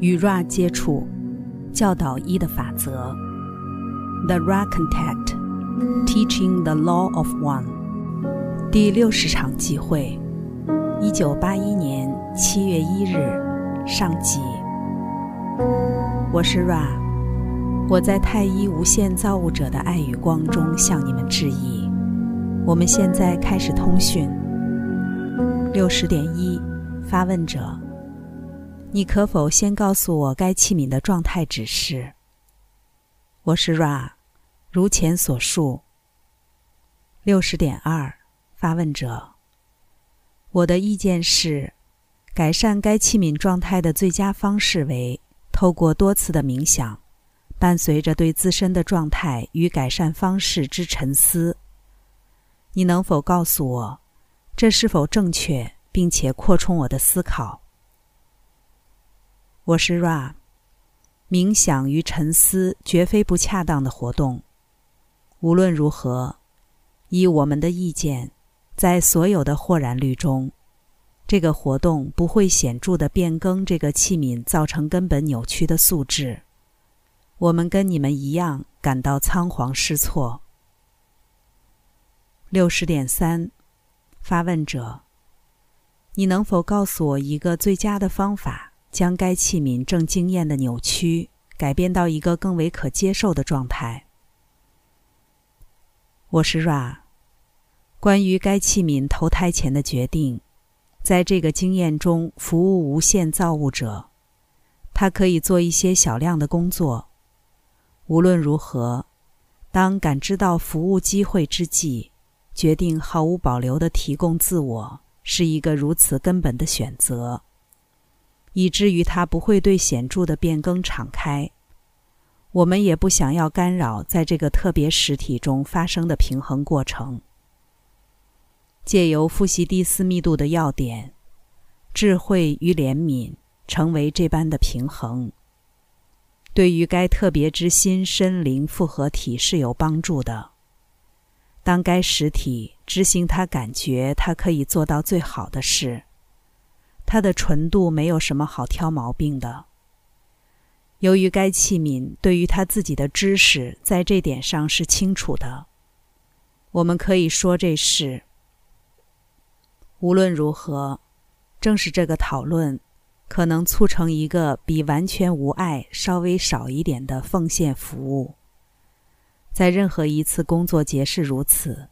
与 Ra 接触，教导一的法则。The Ra Contact, Teaching the Law of One。第六十场集会，一九八一年七月一日上集。我是 Ra，我在太一无限造物者的爱与光中向你们致意。我们现在开始通讯。六十点一，发问者。你可否先告诉我该器皿的状态指示？我是 Ra，如前所述。六十点二，发问者。我的意见是，改善该器皿状态的最佳方式为透过多次的冥想，伴随着对自身的状态与改善方式之沉思。你能否告诉我，这是否正确，并且扩充我的思考？我是 Ra，冥想与沉思绝非不恰当的活动。无论如何，以我们的意见，在所有的豁然率中，这个活动不会显著的变更这个器皿造成根本扭曲的素质。我们跟你们一样感到仓皇失措。六十点三，发问者，你能否告诉我一个最佳的方法？将该器皿正经验的扭曲改变到一个更为可接受的状态。我是 Ra。关于该器皿投胎前的决定，在这个经验中服务无限造物者，它可以做一些小量的工作。无论如何，当感知到服务机会之际，决定毫无保留地提供自我，是一个如此根本的选择。以至于它不会对显著的变更敞开。我们也不想要干扰在这个特别实体中发生的平衡过程。借由复习第四密度的要点，智慧与怜悯成为这般的平衡，对于该特别之心身灵复合体是有帮助的。当该实体执行它感觉它可以做到最好的事。它的纯度没有什么好挑毛病的。由于该器皿对于他自己的知识在这点上是清楚的，我们可以说这是。无论如何，正是这个讨论可能促成一个比完全无爱稍微少一点的奉献服务。在任何一次工作节是如此。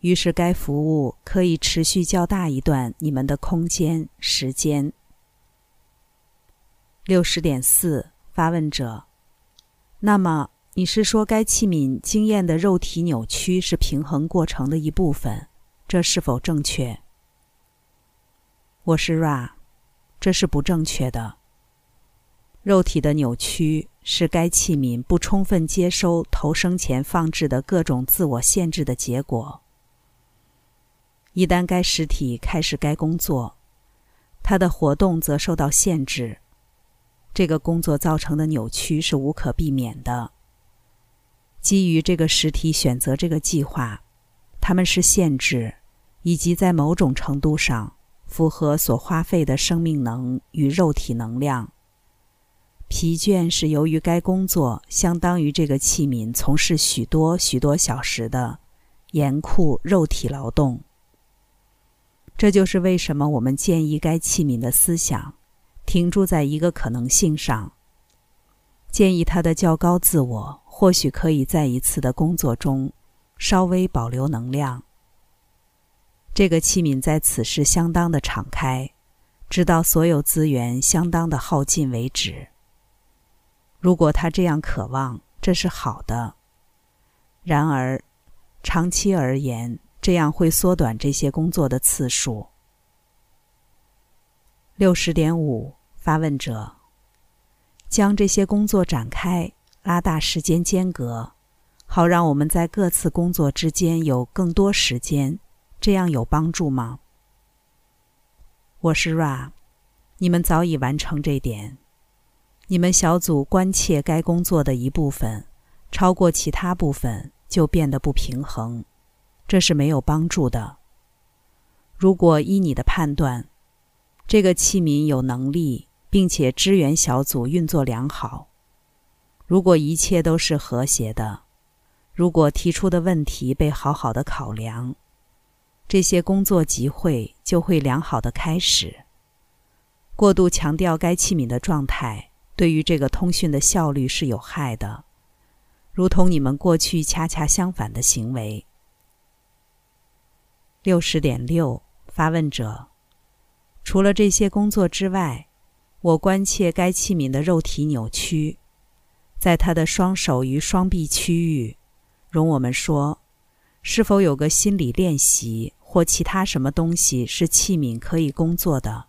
于是，该服务可以持续较大一段你们的空间时间。六十点四，发问者：那么你是说该器皿经验的肉体扭曲是平衡过程的一部分？这是否正确？我是 Ra，这是不正确的。肉体的扭曲是该器皿不充分接收投生前放置的各种自我限制的结果。一旦该实体开始该工作，它的活动则受到限制。这个工作造成的扭曲是无可避免的。基于这个实体选择这个计划，它们是限制，以及在某种程度上符合所花费的生命能与肉体能量。疲倦是由于该工作相当于这个器皿从事许多许多小时的严酷肉体劳动。这就是为什么我们建议该器皿的思想停驻在一个可能性上。建议他的较高自我或许可以在一次的工作中稍微保留能量。这个器皿在此时相当的敞开，直到所有资源相当的耗尽为止。如果他这样渴望，这是好的。然而，长期而言。这样会缩短这些工作的次数。六十点五，发问者：将这些工作展开，拉大时间间隔，好让我们在各次工作之间有更多时间，这样有帮助吗？我是 Ra，你们早已完成这点。你们小组关切该工作的一部分，超过其他部分就变得不平衡。这是没有帮助的。如果依你的判断，这个器皿有能力并且支援小组运作良好。如果一切都是和谐的，如果提出的问题被好好的考量，这些工作集会就会良好的开始。过度强调该器皿的状态，对于这个通讯的效率是有害的，如同你们过去恰恰相反的行为。六十点六，发问者：除了这些工作之外，我关切该器皿的肉体扭曲，在他的双手与双臂区域。容我们说，是否有个心理练习或其他什么东西是器皿可以工作的？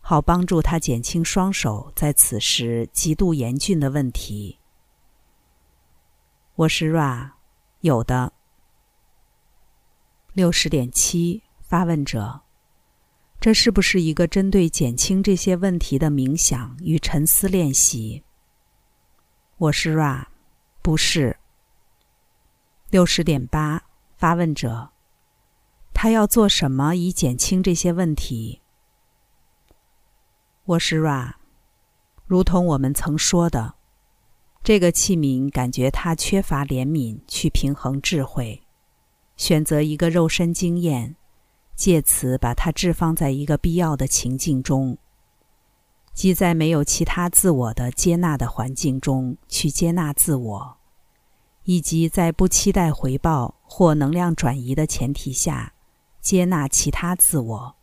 好帮助他减轻双手在此时极度严峻的问题。我是 Ra，有的。六十点七，发问者，这是不是一个针对减轻这些问题的冥想与沉思练习？我是 Ra，不是。六十点八，发问者，他要做什么以减轻这些问题？我是 Ra，如同我们曾说的，这个器皿感觉它缺乏怜悯去平衡智慧，选择一个肉身经验，借此把它置放在一个必要的情境中，即在没有其他自我的接纳的环境中去接纳自我，以及在不期待回报或能量转移的前提下接纳其他自我。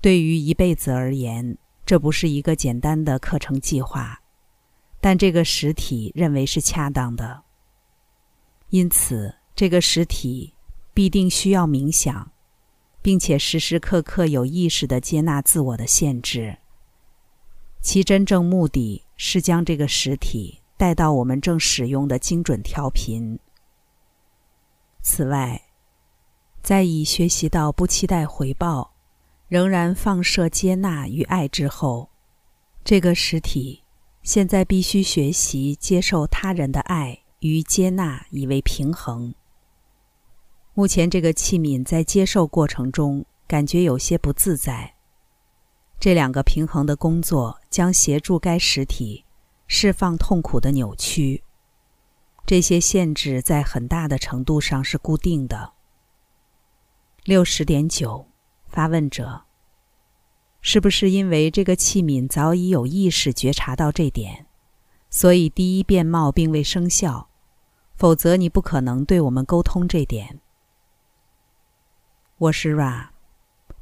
对于一辈子而言，这不是一个简单的课程计划，但这个实体认为是恰当的。因此，这个实体必定需要冥想，并且时时刻刻有意识的接纳自我的限制。其真正目的是将这个实体带到我们正使用的精准调频。此外，在已学习到不期待回报。仍然放射接纳与爱之后，这个实体现在必须学习接受他人的爱与接纳，以为平衡。目前这个器皿在接受过程中感觉有些不自在。这两个平衡的工作将协助该实体释放痛苦的扭曲。这些限制在很大的程度上是固定的。六十点九。发问者：是不是因为这个器皿早已有意识觉察到这点，所以第一变貌并未生效？否则你不可能对我们沟通这点。我是 Ra，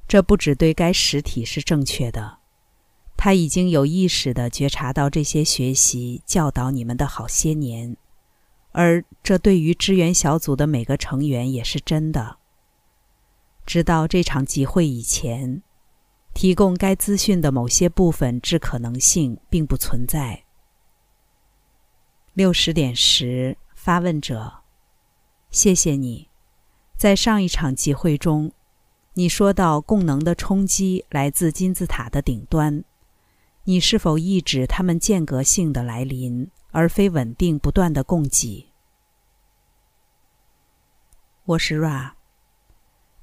这不只对该实体是正确的，他已经有意识的觉察到这些学习教导你们的好些年，而这对于支援小组的每个成员也是真的。直到这场集会以前，提供该资讯的某些部分之可能性并不存在。六十点十，发问者，谢谢你，在上一场集会中，你说到供能的冲击来自金字塔的顶端，你是否意指它们间隔性的来临，而非稳定不断的供给？我是 Ra。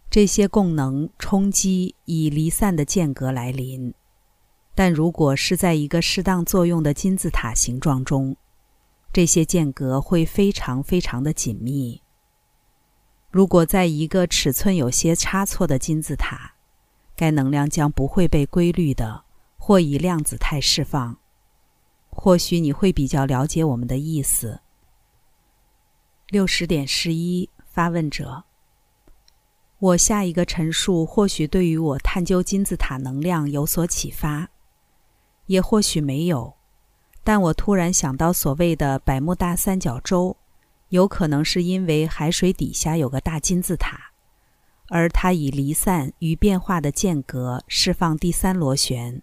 这些供能冲击以离散的间隔来临，但如果是在一个适当作用的金字塔形状中，这些间隔会非常非常的紧密。如果在一个尺寸有些差错的金字塔，该能量将不会被规律的或以量子态释放。或许你会比较了解我们的意思。六十点十一，发问者。我下一个陈述或许对于我探究金字塔能量有所启发，也或许没有。但我突然想到，所谓的百慕大三角洲，有可能是因为海水底下有个大金字塔，而它以离散与变化的间隔释放第三螺旋。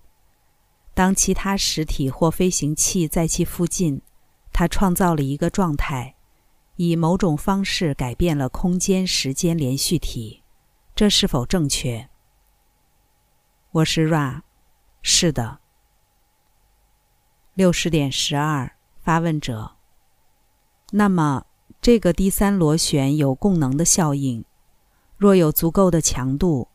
当其他实体或飞行器在其附近，它创造了一个状态，以某种方式改变了空间时间连续体。这是否正确？我是 Ra，是的。六十点十二，发问者。那么，这个第三螺旋有供能的效应，若有足够的强度，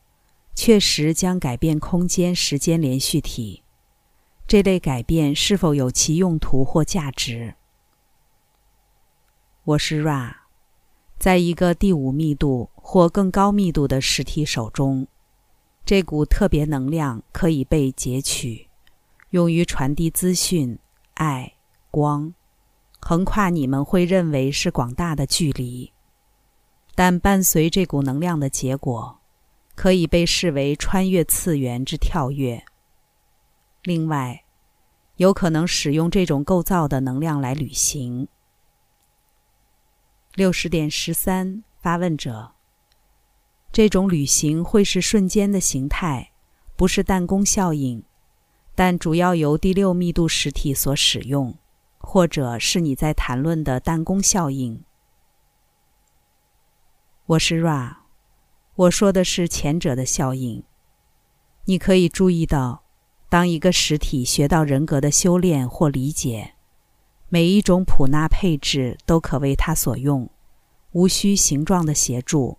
确实将改变空间时间连续体。这类改变是否有其用途或价值？我是 Ra，在一个第五密度或更高密度的实体手中，这股特别能量可以被截取，用于传递资讯、爱、光，横跨你们会认为是广大的距离。但伴随这股能量的结果，可以被视为穿越次元之跳跃。另外，有可能使用这种构造的能量来旅行。六十点十三，发问者：这种旅行会是瞬间的形态，不是弹弓效应，但主要由第六密度实体所使用，或者是你在谈论的弹弓效应？我是 Ra，我说的是前者的效应。你可以注意到，当一个实体学到人格的修炼或理解，每一种普纳配置都可为它所用，无需形状的协助。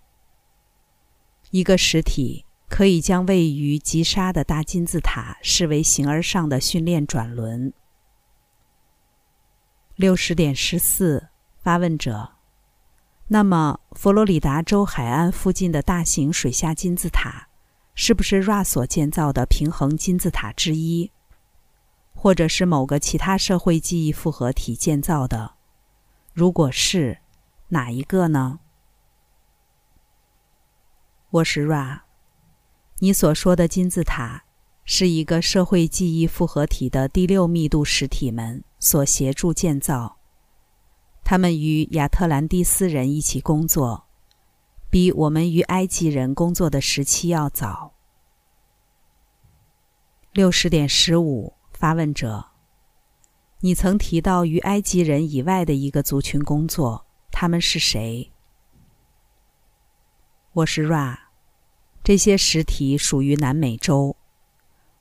一个实体可以将位于吉沙的大金字塔视为形而上的训练转轮。六十点十四，发问者。那么，佛罗里达州海岸附近的大型水下金字塔，是不是 Ra 所建造的平衡金字塔之一，或者是某个其他社会记忆复合体建造的？如果是，哪一个呢？我是 Ra，你所说的金字塔，是一个社会记忆复合体的第六密度实体门所协助建造。他们与亚特兰蒂斯人一起工作，比我们与埃及人工作的时期要早。六十点十五，发问者：你曾提到与埃及人以外的一个族群工作，他们是谁？我是 Ra，这些实体属于南美洲。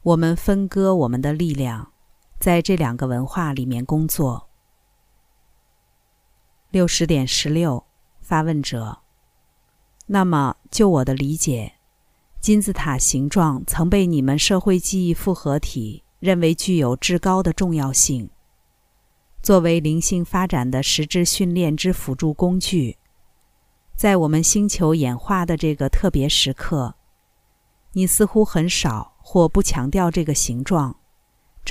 我们分割我们的力量，在这两个文化里面工作。六十点十六，发问者。那么，就我的理解，金字塔形状曾被你们社会记忆复合体认为具有至高的重要性。作为灵性发展的实质训练之辅助工具，在我们星球演化的这个特别时刻，你似乎很少或不强调这个形状，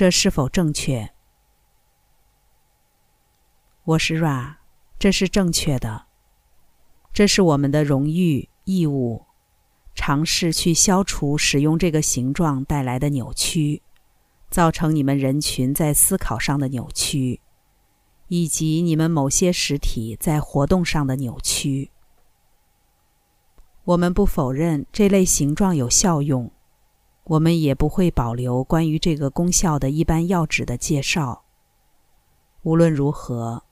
这是否正确？我是 Ra。这是正确的，这是我们的荣誉义务，尝试去消除使用这个形状带来的扭曲，造成你们人群在思考上的扭曲，以及你们某些实体在活动上的扭曲。我们不否认这类形状有效用，我们也不会保留关于这个功效的一般要旨的介绍。无论如何。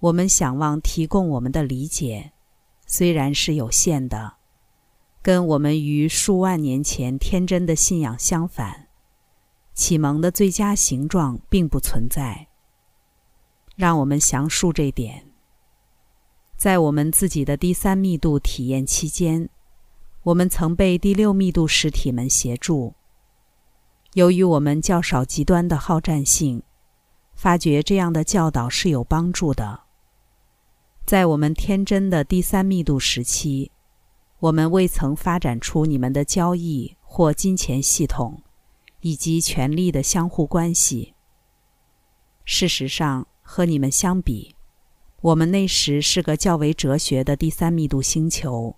我们想望提供我们的理解，虽然是有限的，跟我们于数万年前天真的信仰相反。启蒙的最佳形状并不存在。让我们详述这点。在我们自己的第三密度体验期间，我们曾被第六密度实体们协助。由于我们较少极端的好战性，发觉这样的教导是有帮助的。在我们天真的第三密度时期，我们未曾发展出你们的交易或金钱系统，以及权力的相互关系。事实上，和你们相比，我们那时是个较为哲学的第三密度星球，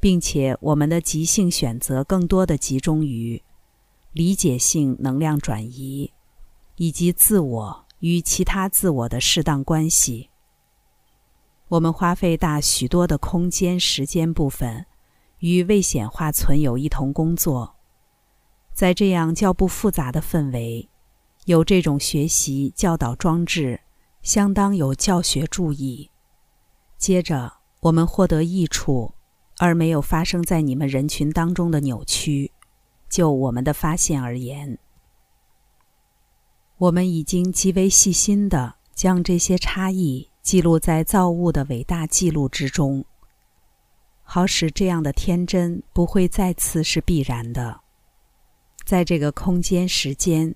并且我们的即兴选择更多的集中于理解性能量转移，以及自我与其他自我的适当关系。我们花费大许多的空间、时间部分，与未显化存有一同工作。在这样较不复杂的氛围，有这种学习教导装置，相当有教学注意。接着，我们获得益处，而没有发生在你们人群当中的扭曲。就我们的发现而言，我们已经极为细心地将这些差异。记录在造物的伟大记录之中，好使这样的天真不会再次是必然的。在这个空间时间，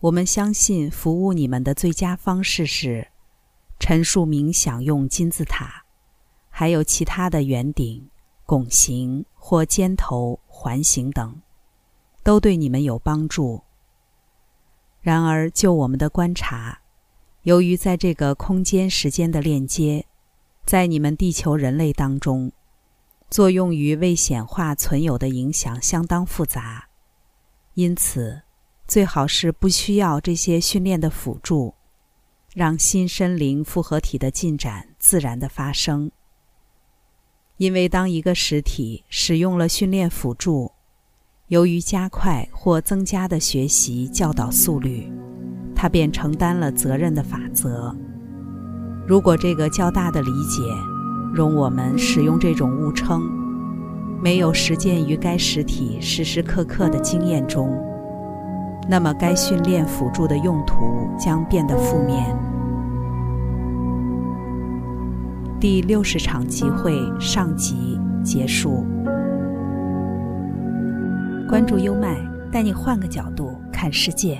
我们相信服务你们的最佳方式是陈述冥想用金字塔，还有其他的圆顶、拱形或尖头环形等，都对你们有帮助。然而，就我们的观察，由于在这个空间时间的链接，在你们地球人类当中，作用于未显化存有的影响相当复杂，因此。最好是不需要这些训练的辅助，让心身灵复合体的进展自然的发生。因为当一个实体使用了训练辅助，由于加快或增加的学习教导速率，他便承担了责任的法则。如果这个较大的理解，容我们使用这种误称，没有实践于该实体时时刻刻的经验中。那么，该训练辅助的用途将变得负面。第六十场集会上集结束。关注优麦，带你换个角度看世界。